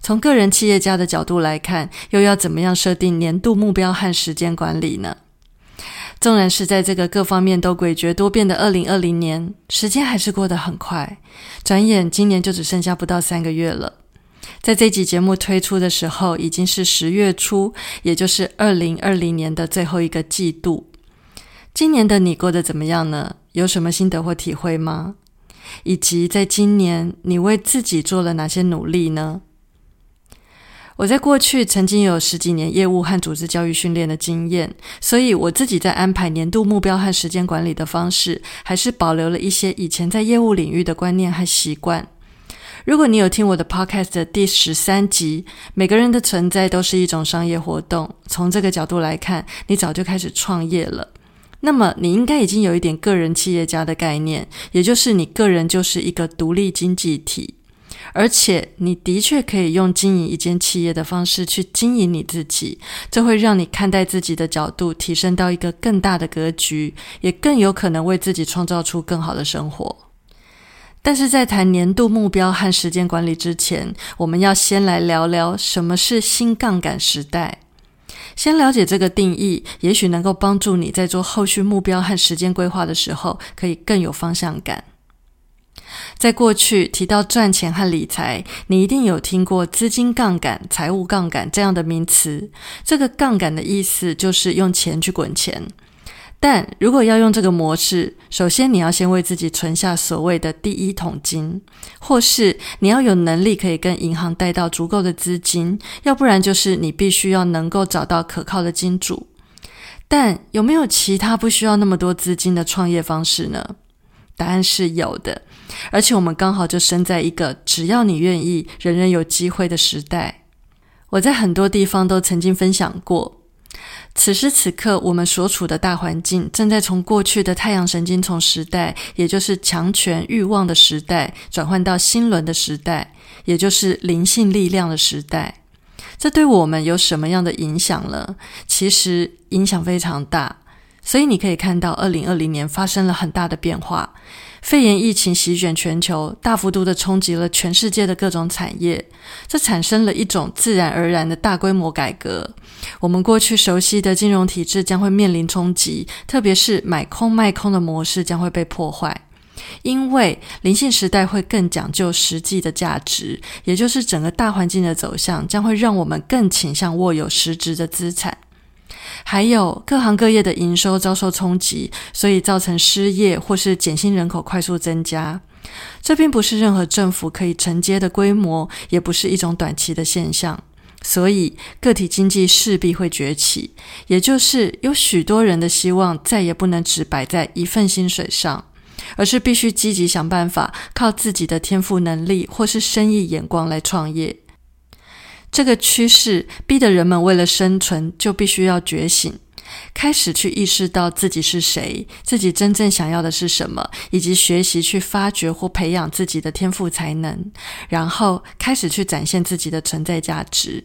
从个人企业家的角度来看，又要怎么样设定年度目标和时间管理呢？纵然是在这个各方面都诡谲多变的二零二零年，时间还是过得很快，转眼今年就只剩下不到三个月了。在这集节目推出的时候，已经是十月初，也就是二零二零年的最后一个季度。今年的你过得怎么样呢？有什么心得或体会吗？以及在今年，你为自己做了哪些努力呢？我在过去曾经有十几年业务和组织教育训练的经验，所以我自己在安排年度目标和时间管理的方式，还是保留了一些以前在业务领域的观念和习惯。如果你有听我的 podcast 第十三集，每个人的存在都是一种商业活动，从这个角度来看，你早就开始创业了。那么你应该已经有一点个人企业家的概念，也就是你个人就是一个独立经济体，而且你的确可以用经营一间企业的方式去经营你自己，这会让你看待自己的角度提升到一个更大的格局，也更有可能为自己创造出更好的生活。但是在谈年度目标和时间管理之前，我们要先来聊聊什么是新杠杆时代。先了解这个定义，也许能够帮助你在做后续目标和时间规划的时候，可以更有方向感。在过去提到赚钱和理财，你一定有听过资金杠杆、财务杠杆这样的名词。这个杠杆的意思就是用钱去滚钱。但如果要用这个模式，首先你要先为自己存下所谓的第一桶金，或是你要有能力可以跟银行贷到足够的资金，要不然就是你必须要能够找到可靠的金主。但有没有其他不需要那么多资金的创业方式呢？答案是有的，而且我们刚好就生在一个只要你愿意，人人有机会的时代。我在很多地方都曾经分享过。此时此刻，我们所处的大环境正在从过去的太阳神经丛时代，也就是强权欲望的时代，转换到新轮的时代，也就是灵性力量的时代。这对我们有什么样的影响呢？其实影响非常大。所以你可以看到，二零二零年发生了很大的变化。肺炎疫情席卷全球，大幅度的冲击了全世界的各种产业，这产生了一种自然而然的大规模改革。我们过去熟悉的金融体制将会面临冲击，特别是买空卖空的模式将会被破坏，因为灵性时代会更讲究实际的价值，也就是整个大环境的走向将会让我们更倾向握有实质的资产。还有各行各业的营收遭受冲击，所以造成失业或是减薪人口快速增加。这并不是任何政府可以承接的规模，也不是一种短期的现象。所以个体经济势必会崛起，也就是有许多人的希望再也不能只摆在一份薪水上，而是必须积极想办法，靠自己的天赋能力或是生意眼光来创业。这个趋势逼得人们为了生存，就必须要觉醒，开始去意识到自己是谁，自己真正想要的是什么，以及学习去发掘或培养自己的天赋才能，然后开始去展现自己的存在价值。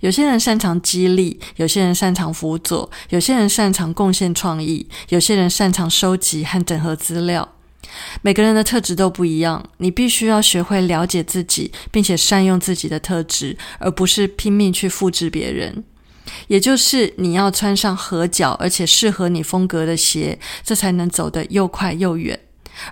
有些人擅长激励，有些人擅长辅佐，有些人擅长贡献创意，有些人擅长收集和整合资料。每个人的特质都不一样，你必须要学会了解自己，并且善用自己的特质，而不是拼命去复制别人。也就是你要穿上合脚而且适合你风格的鞋，这才能走得又快又远。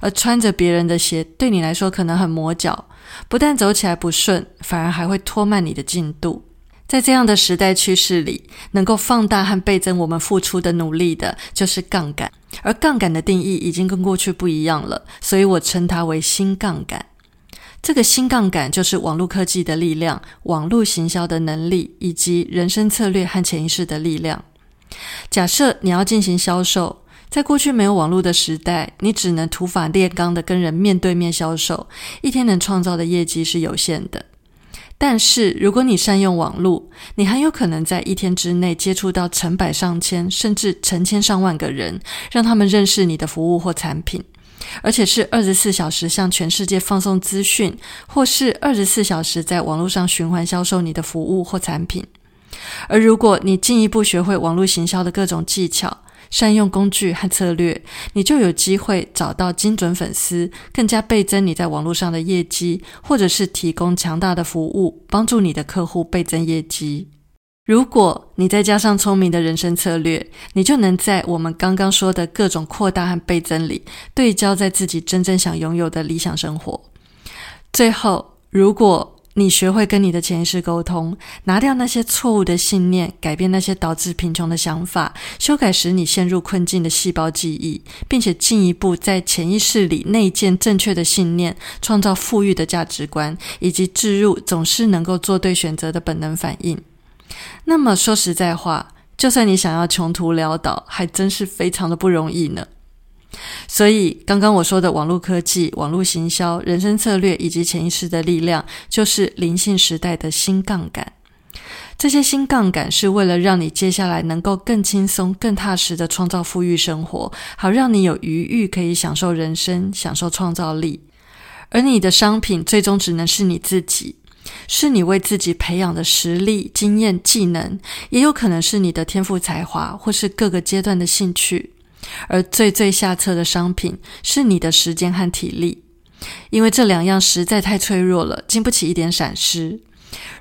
而穿着别人的鞋，对你来说可能很磨脚，不但走起来不顺，反而还会拖慢你的进度。在这样的时代趋势里，能够放大和倍增我们付出的努力的，就是杠杆。而杠杆的定义已经跟过去不一样了，所以我称它为新杠杆。这个新杠杆就是网络科技的力量、网络行销的能力以及人生策略和潜意识的力量。假设你要进行销售，在过去没有网络的时代，你只能土法炼钢的跟人面对面销售，一天能创造的业绩是有限的。但是如果你善用网络，你很有可能在一天之内接触到成百上千甚至成千上万个人，让他们认识你的服务或产品，而且是二十四小时向全世界放送资讯，或是二十四小时在网络上循环销售你的服务或产品。而如果你进一步学会网络行销的各种技巧，善用工具和策略，你就有机会找到精准粉丝，更加倍增你在网络上的业绩，或者是提供强大的服务，帮助你的客户倍增业绩。如果你再加上聪明的人生策略，你就能在我们刚刚说的各种扩大和倍增里，对焦在自己真正想拥有的理想生活。最后，如果你学会跟你的潜意识沟通，拿掉那些错误的信念，改变那些导致贫穷的想法，修改使你陷入困境的细胞记忆，并且进一步在潜意识里内建正确的信念，创造富裕的价值观，以及置入总是能够做对选择的本能反应。那么说实在话，就算你想要穷途潦倒，还真是非常的不容易呢。所以，刚刚我说的网络科技、网络行销、人生策略以及潜意识的力量，就是灵性时代的新杠杆。这些新杠杆是为了让你接下来能够更轻松、更踏实的创造富裕生活，好让你有余裕可以享受人生、享受创造力。而你的商品最终只能是你自己，是你为自己培养的实力、经验、技能，也有可能是你的天赋才华，或是各个阶段的兴趣。而最最下策的商品是你的时间和体力，因为这两样实在太脆弱了，经不起一点闪失。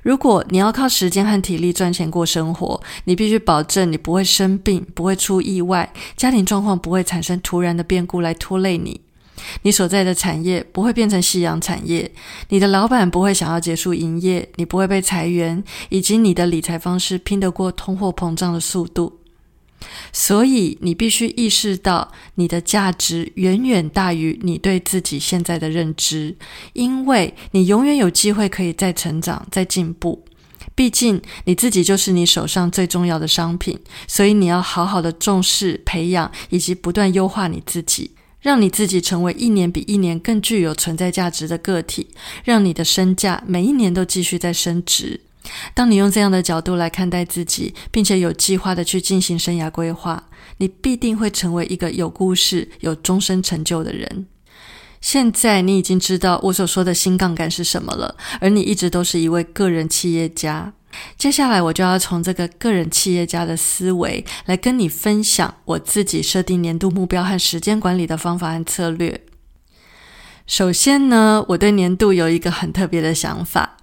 如果你要靠时间和体力赚钱过生活，你必须保证你不会生病，不会出意外，家庭状况不会产生突然的变故来拖累你，你所在的产业不会变成夕阳产业，你的老板不会想要结束营业，你不会被裁员，以及你的理财方式拼得过通货膨胀的速度。所以，你必须意识到，你的价值远远大于你对自己现在的认知，因为你永远有机会可以再成长、再进步。毕竟，你自己就是你手上最重要的商品，所以你要好好的重视、培养以及不断优化你自己，让你自己成为一年比一年更具有存在价值的个体，让你的身价每一年都继续在升值。当你用这样的角度来看待自己，并且有计划的去进行生涯规划，你必定会成为一个有故事、有终身成就的人。现在你已经知道我所说的新杠杆是什么了，而你一直都是一位个人企业家。接下来，我就要从这个个人企业家的思维来跟你分享我自己设定年度目标和时间管理的方法和策略。首先呢，我对年度有一个很特别的想法。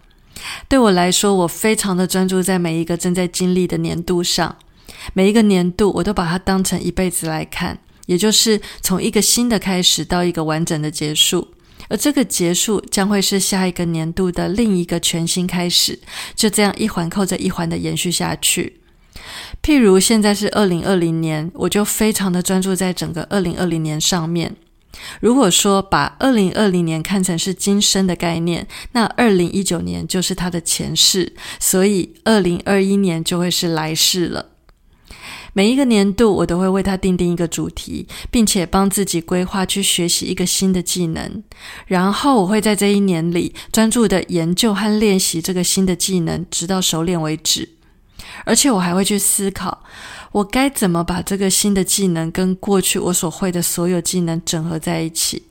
对我来说，我非常的专注在每一个正在经历的年度上。每一个年度，我都把它当成一辈子来看，也就是从一个新的开始到一个完整的结束。而这个结束将会是下一个年度的另一个全新开始，就这样一环扣着一环的延续下去。譬如现在是二零二零年，我就非常的专注在整个二零二零年上面。如果说把二零二零年看成是今生的概念，那二零一九年就是它的前世，所以二零二一年就会是来世了。每一个年度，我都会为它定定一个主题，并且帮自己规划去学习一个新的技能，然后我会在这一年里专注的研究和练习这个新的技能，直到熟练为止。而且我还会去思考。我该怎么把这个新的技能跟过去我所会的所有技能整合在一起？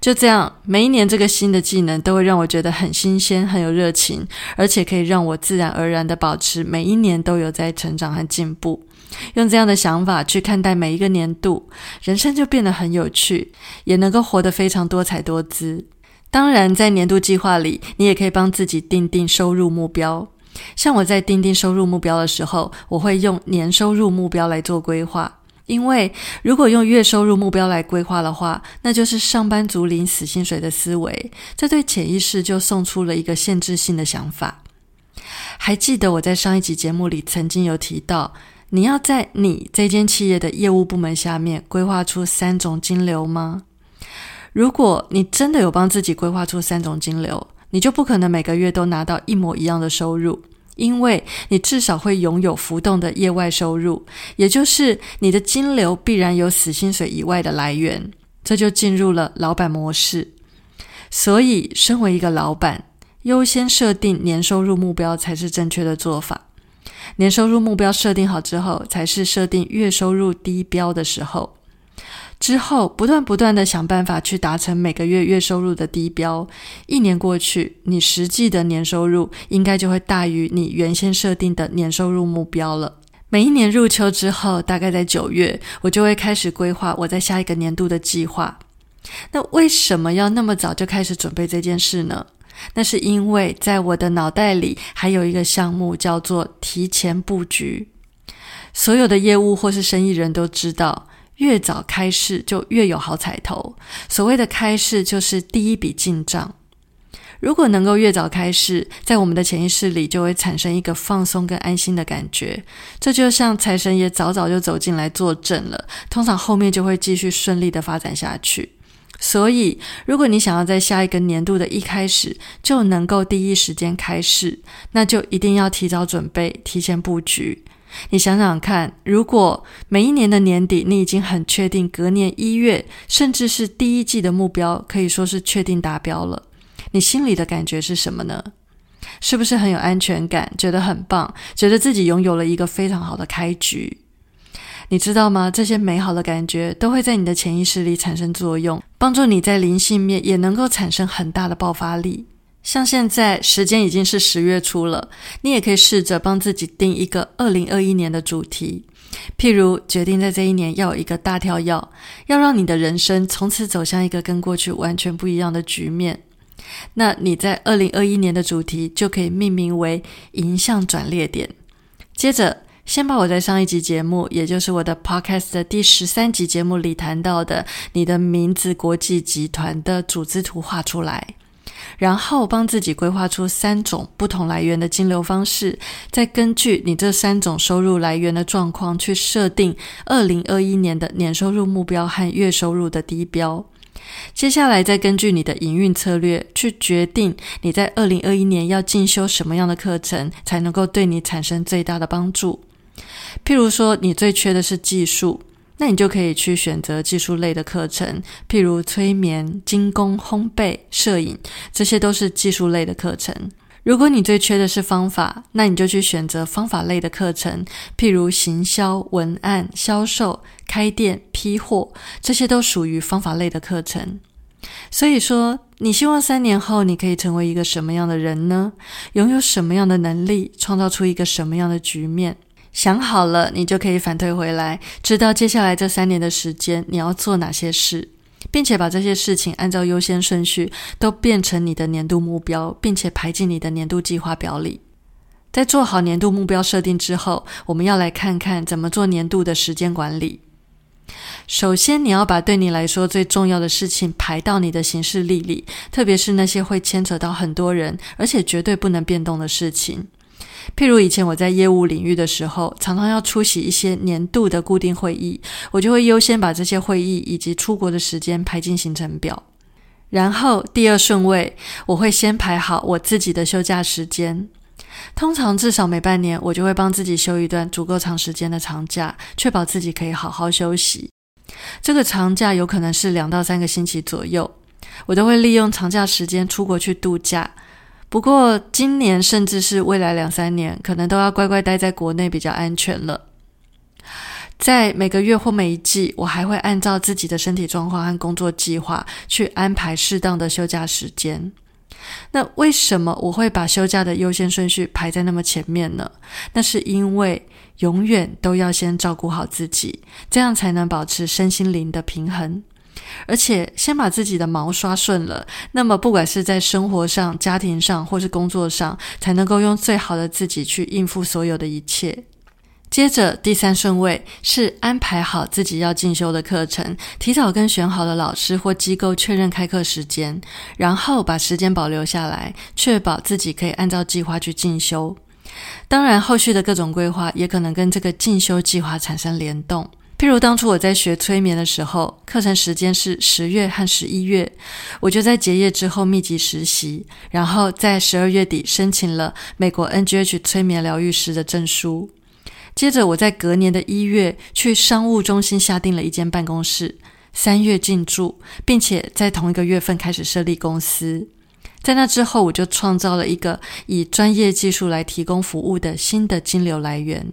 就这样，每一年这个新的技能都会让我觉得很新鲜、很有热情，而且可以让我自然而然的保持每一年都有在成长和进步。用这样的想法去看待每一个年度，人生就变得很有趣，也能够活得非常多彩多姿。当然，在年度计划里，你也可以帮自己定定收入目标。像我在钉钉收入目标的时候，我会用年收入目标来做规划。因为如果用月收入目标来规划的话，那就是上班族领死薪水的思维，这对潜意识就送出了一个限制性的想法。还记得我在上一集节目里曾经有提到，你要在你这间企业的业务部门下面规划出三种金流吗？如果你真的有帮自己规划出三种金流，你就不可能每个月都拿到一模一样的收入，因为你至少会拥有浮动的业外收入，也就是你的金流必然有死薪水以外的来源，这就进入了老板模式。所以，身为一个老板，优先设定年收入目标才是正确的做法。年收入目标设定好之后，才是设定月收入低标的时候。之后不断不断的想办法去达成每个月月收入的低标，一年过去，你实际的年收入应该就会大于你原先设定的年收入目标了。每一年入秋之后，大概在九月，我就会开始规划我在下一个年度的计划。那为什么要那么早就开始准备这件事呢？那是因为在我的脑袋里还有一个项目叫做提前布局。所有的业务或是生意人都知道。越早开市就越有好彩头。所谓的开市就是第一笔进账。如果能够越早开市，在我们的潜意识里就会产生一个放松跟安心的感觉。这就像财神爷早早就走进来坐镇了，通常后面就会继续顺利的发展下去。所以，如果你想要在下一个年度的一开始就能够第一时间开市，那就一定要提早准备，提前布局。你想想看，如果每一年的年底，你已经很确定隔年一月，甚至是第一季的目标，可以说是确定达标了，你心里的感觉是什么呢？是不是很有安全感，觉得很棒，觉得自己拥有了一个非常好的开局？你知道吗？这些美好的感觉都会在你的潜意识里产生作用，帮助你在灵性面也能够产生很大的爆发力。像现在时间已经是十月初了，你也可以试着帮自己定一个二零二一年的主题，譬如决定在这一年要有一个大跳跃，要让你的人生从此走向一个跟过去完全不一样的局面。那你在二零二一年的主题就可以命名为“迎向转捩点”。接着，先把我在上一集节目，也就是我的 Podcast 的第十三集节目里谈到的你的名字国际集团的组织图画出来。然后帮自己规划出三种不同来源的金流方式，再根据你这三种收入来源的状况去设定二零二一年的年收入目标和月收入的低标。接下来再根据你的营运策略去决定你在二零二一年要进修什么样的课程，才能够对你产生最大的帮助。譬如说，你最缺的是技术。那你就可以去选择技术类的课程，譬如催眠、精工、烘焙、摄影，这些都是技术类的课程。如果你最缺的是方法，那你就去选择方法类的课程，譬如行销、文案、销售、开店、批货，这些都属于方法类的课程。所以说，你希望三年后你可以成为一个什么样的人呢？拥有什么样的能力，创造出一个什么样的局面？想好了，你就可以反推回来，知道接下来这三年的时间你要做哪些事，并且把这些事情按照优先顺序都变成你的年度目标，并且排进你的年度计划表里。在做好年度目标设定之后，我们要来看看怎么做年度的时间管理。首先，你要把对你来说最重要的事情排到你的行事历里，特别是那些会牵扯到很多人，而且绝对不能变动的事情。譬如以前我在业务领域的时候，常常要出席一些年度的固定会议，我就会优先把这些会议以及出国的时间排进行程表。然后第二顺位，我会先排好我自己的休假时间。通常至少每半年，我就会帮自己休一段足够长时间的长假，确保自己可以好好休息。这个长假有可能是两到三个星期左右，我都会利用长假时间出国去度假。不过，今年甚至是未来两三年，可能都要乖乖待在国内比较安全了。在每个月或每一季，我还会按照自己的身体状况和工作计划去安排适当的休假时间。那为什么我会把休假的优先顺序排在那么前面呢？那是因为永远都要先照顾好自己，这样才能保持身心灵的平衡。而且先把自己的毛刷顺了，那么不管是在生活上、家庭上，或是工作上，才能够用最好的自己去应付所有的一切。接着第三顺位是安排好自己要进修的课程，提早跟选好的老师或机构确认开课时间，然后把时间保留下来，确保自己可以按照计划去进修。当然，后续的各种规划也可能跟这个进修计划产生联动。譬如当初我在学催眠的时候，课程时间是十月和十一月，我就在结业之后密集实习，然后在十二月底申请了美国 NGH 催眠疗愈师的证书。接着我在隔年的一月去商务中心下定了一间办公室，三月进驻，并且在同一个月份开始设立公司。在那之后，我就创造了一个以专业技术来提供服务的新的金流来源，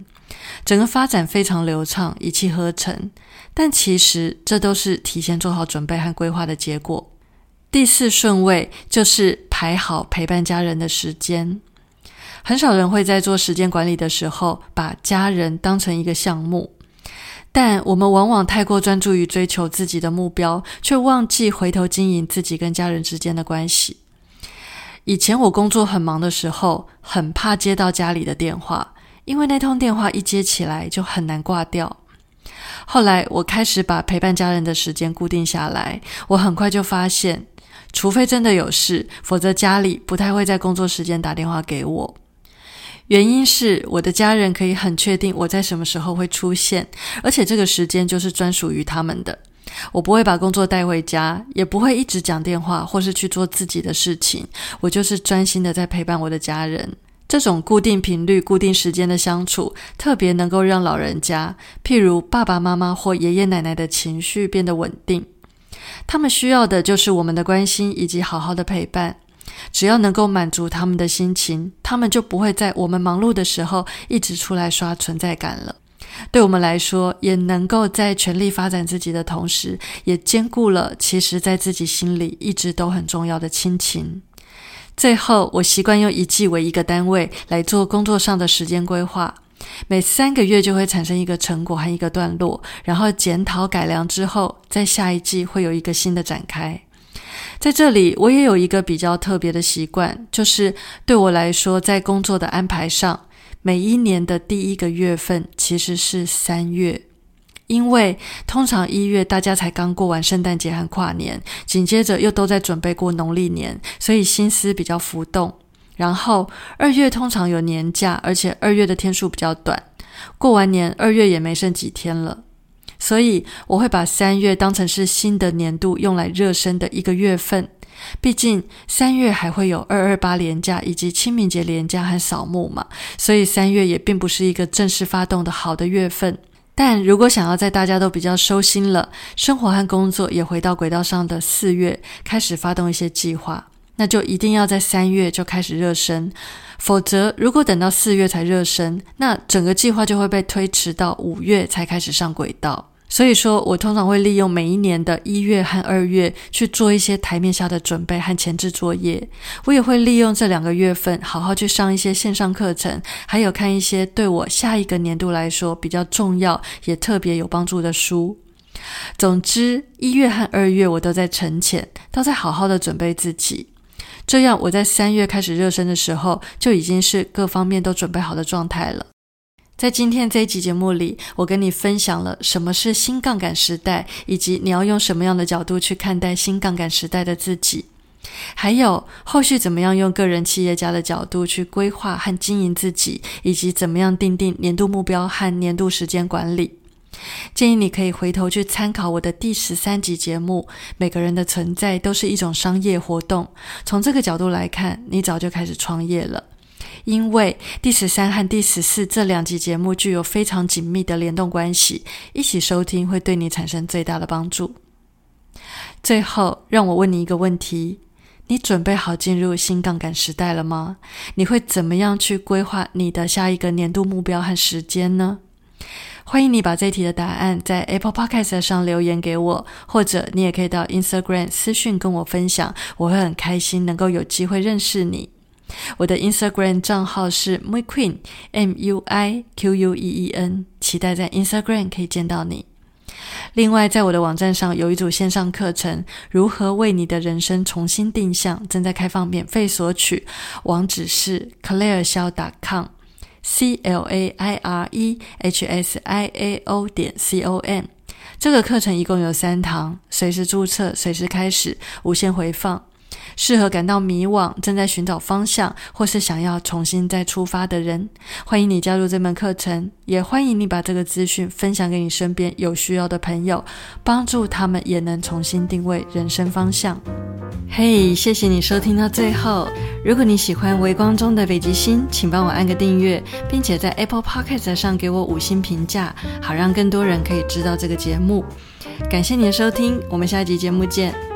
整个发展非常流畅，一气呵成。但其实这都是提前做好准备和规划的结果。第四顺位就是排好陪伴家人的时间。很少人会在做时间管理的时候把家人当成一个项目，但我们往往太过专注于追求自己的目标，却忘记回头经营自己跟家人之间的关系。以前我工作很忙的时候，很怕接到家里的电话，因为那通电话一接起来就很难挂掉。后来我开始把陪伴家人的时间固定下来，我很快就发现，除非真的有事，否则家里不太会在工作时间打电话给我。原因是我的家人可以很确定我在什么时候会出现，而且这个时间就是专属于他们的。我不会把工作带回家，也不会一直讲电话或是去做自己的事情。我就是专心的在陪伴我的家人。这种固定频率、固定时间的相处，特别能够让老人家，譬如爸爸妈妈或爷爷奶奶的情绪变得稳定。他们需要的就是我们的关心以及好好的陪伴。只要能够满足他们的心情，他们就不会在我们忙碌的时候一直出来刷存在感了。对我们来说，也能够在全力发展自己的同时，也兼顾了其实在自己心里一直都很重要的亲情。最后，我习惯用一季为一个单位来做工作上的时间规划，每三个月就会产生一个成果和一个段落，然后检讨改良之后，在下一季会有一个新的展开。在这里，我也有一个比较特别的习惯，就是对我来说，在工作的安排上，每一年的第一个月份其实是三月，因为通常一月大家才刚过完圣诞节和跨年，紧接着又都在准备过农历年，所以心思比较浮动。然后二月通常有年假，而且二月的天数比较短，过完年二月也没剩几天了。所以我会把三月当成是新的年度用来热身的一个月份，毕竟三月还会有二二八连假以及清明节连假和扫墓嘛，所以三月也并不是一个正式发动的好的月份。但如果想要在大家都比较收心了，生活和工作也回到轨道上的四月开始发动一些计划，那就一定要在三月就开始热身，否则如果等到四月才热身，那整个计划就会被推迟到五月才开始上轨道。所以说，我通常会利用每一年的一月和二月去做一些台面下的准备和前置作业。我也会利用这两个月份，好好去上一些线上课程，还有看一些对我下一个年度来说比较重要也特别有帮助的书。总之，一月和二月我都在沉潜，都在好好的准备自己。这样，我在三月开始热身的时候，就已经是各方面都准备好的状态了。在今天这一集节目里，我跟你分享了什么是新杠杆时代，以及你要用什么样的角度去看待新杠杆时代的自己，还有后续怎么样用个人企业家的角度去规划和经营自己，以及怎么样定定年度目标和年度时间管理。建议你可以回头去参考我的第十三集节目。每个人的存在都是一种商业活动，从这个角度来看，你早就开始创业了。因为第十三和第十四这两集节目具有非常紧密的联动关系，一起收听会对你产生最大的帮助。最后，让我问你一个问题：你准备好进入新杠杆时代了吗？你会怎么样去规划你的下一个年度目标和时间呢？欢迎你把这题的答案在 Apple Podcast 上留言给我，或者你也可以到 Instagram 私讯跟我分享，我会很开心能够有机会认识你。我的 Instagram 账号是 MuiQueen M U I Q U E E N，期待在 Instagram 可以见到你。另外，在我的网站上有一组线上课程，《如何为你的人生重新定向》，正在开放免费索取，网址是 clairesiao.com，C L A I R E H S I A O 点 C O M。这个课程一共有三堂，随时注册，随时开始，无限回放。适合感到迷惘、正在寻找方向，或是想要重新再出发的人，欢迎你加入这门课程。也欢迎你把这个资讯分享给你身边有需要的朋友，帮助他们也能重新定位人生方向。嘿，谢谢你收听到最后。如果你喜欢微光中的北极星，请帮我按个订阅，并且在 Apple Podcast 上给我五星评价，好让更多人可以知道这个节目。感谢你的收听，我们下一集节目见。